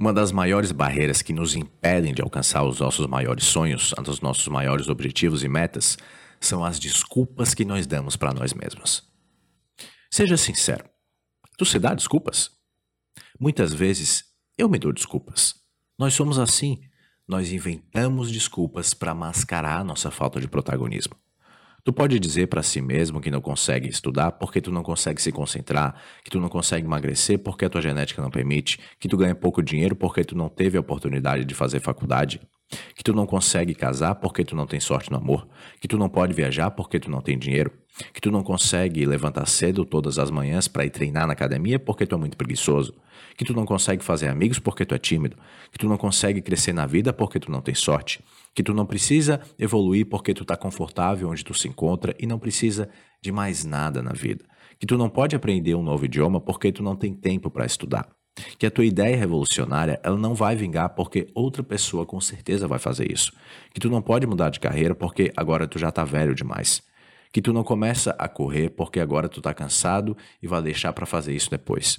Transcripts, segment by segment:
Uma das maiores barreiras que nos impedem de alcançar os nossos maiores sonhos, os nossos maiores objetivos e metas, são as desculpas que nós damos para nós mesmos. Seja sincero, tu se dá desculpas? Muitas vezes eu me dou desculpas. Nós somos assim, nós inventamos desculpas para mascarar nossa falta de protagonismo. Tu pode dizer para si mesmo que não consegue estudar porque tu não consegue se concentrar, que tu não consegue emagrecer porque a tua genética não permite, que tu ganha pouco dinheiro porque tu não teve a oportunidade de fazer faculdade, que tu não consegue casar porque tu não tem sorte no amor, que tu não pode viajar porque tu não tem dinheiro, que tu não consegue levantar cedo todas as manhãs para ir treinar na academia porque tu é muito preguiçoso, que tu não consegue fazer amigos porque tu é tímido, que tu não consegue crescer na vida porque tu não tem sorte, que tu não precisa evoluir porque tu está confortável onde tu se encontra e não precisa de mais nada na vida, que tu não pode aprender um novo idioma porque tu não tem tempo para estudar, que a tua ideia revolucionária ela não vai vingar porque outra pessoa com certeza vai fazer isso, que tu não pode mudar de carreira porque agora tu já está velho demais que tu não começa a correr porque agora tu tá cansado e vai deixar para fazer isso depois.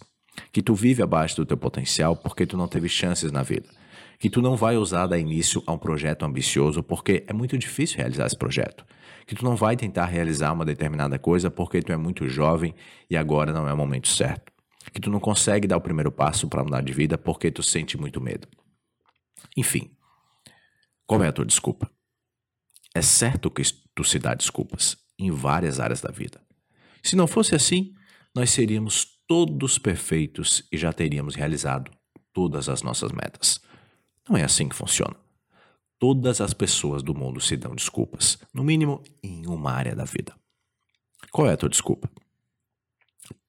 Que tu vive abaixo do teu potencial porque tu não teve chances na vida. Que tu não vai ousar dar início a um projeto ambicioso porque é muito difícil realizar esse projeto. Que tu não vai tentar realizar uma determinada coisa porque tu é muito jovem e agora não é o momento certo. Que tu não consegue dar o primeiro passo para mudar de vida porque tu sente muito medo. Enfim, qual é a tua desculpa? É certo que tu se dá desculpas em várias áreas da vida. Se não fosse assim, nós seríamos todos perfeitos e já teríamos realizado todas as nossas metas. Não é assim que funciona. Todas as pessoas do mundo se dão desculpas, no mínimo em uma área da vida. Qual é a tua desculpa?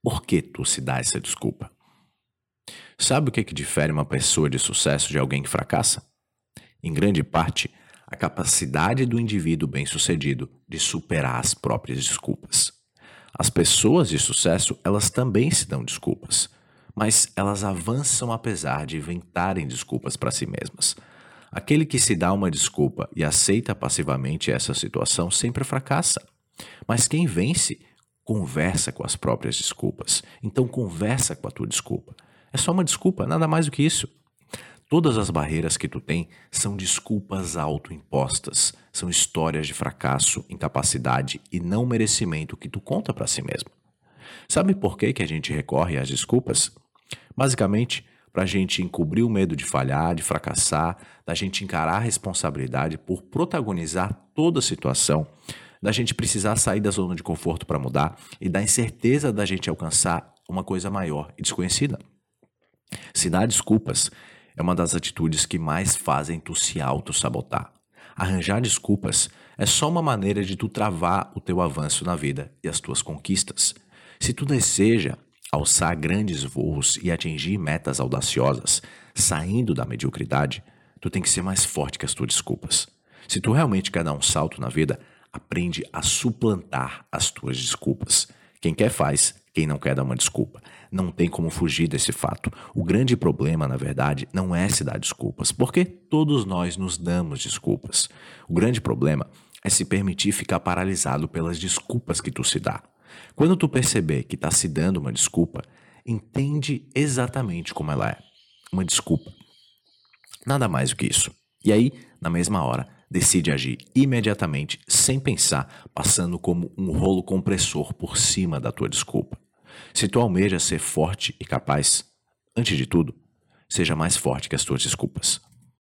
Por que tu se dá essa desculpa? Sabe o que, que difere uma pessoa de sucesso de alguém que fracassa? Em grande parte, a capacidade do indivíduo bem-sucedido de superar as próprias desculpas. As pessoas de sucesso, elas também se dão desculpas, mas elas avançam apesar de inventarem desculpas para si mesmas. Aquele que se dá uma desculpa e aceita passivamente essa situação sempre fracassa. Mas quem vence conversa com as próprias desculpas. Então conversa com a tua desculpa. É só uma desculpa, nada mais do que isso. Todas as barreiras que tu tem são desculpas autoimpostas, são histórias de fracasso, incapacidade e não merecimento que tu conta para si mesmo. Sabe por que, que a gente recorre às desculpas? Basicamente, para a gente encobrir o medo de falhar, de fracassar, da gente encarar a responsabilidade por protagonizar toda a situação, da gente precisar sair da zona de conforto para mudar e da incerteza da gente alcançar uma coisa maior e desconhecida. Se dar desculpas é uma das atitudes que mais fazem tu se auto-sabotar. Arranjar desculpas é só uma maneira de tu travar o teu avanço na vida e as tuas conquistas. Se tu deseja alçar grandes voos e atingir metas audaciosas, saindo da mediocridade, tu tem que ser mais forte que as tuas desculpas. Se tu realmente quer dar um salto na vida, aprende a suplantar as tuas desculpas. Quem quer faz, quem não quer dar uma desculpa. Não tem como fugir desse fato. O grande problema, na verdade, não é se dar desculpas, porque todos nós nos damos desculpas. O grande problema é se permitir ficar paralisado pelas desculpas que tu se dá. Quando tu perceber que está se dando uma desculpa, entende exatamente como ela é. Uma desculpa. Nada mais do que isso. E aí, na mesma hora, decide agir imediatamente, sem pensar, passando como um rolo compressor por cima da tua desculpa. Se tu almeja ser forte e capaz, antes de tudo, seja mais forte que as tuas desculpas.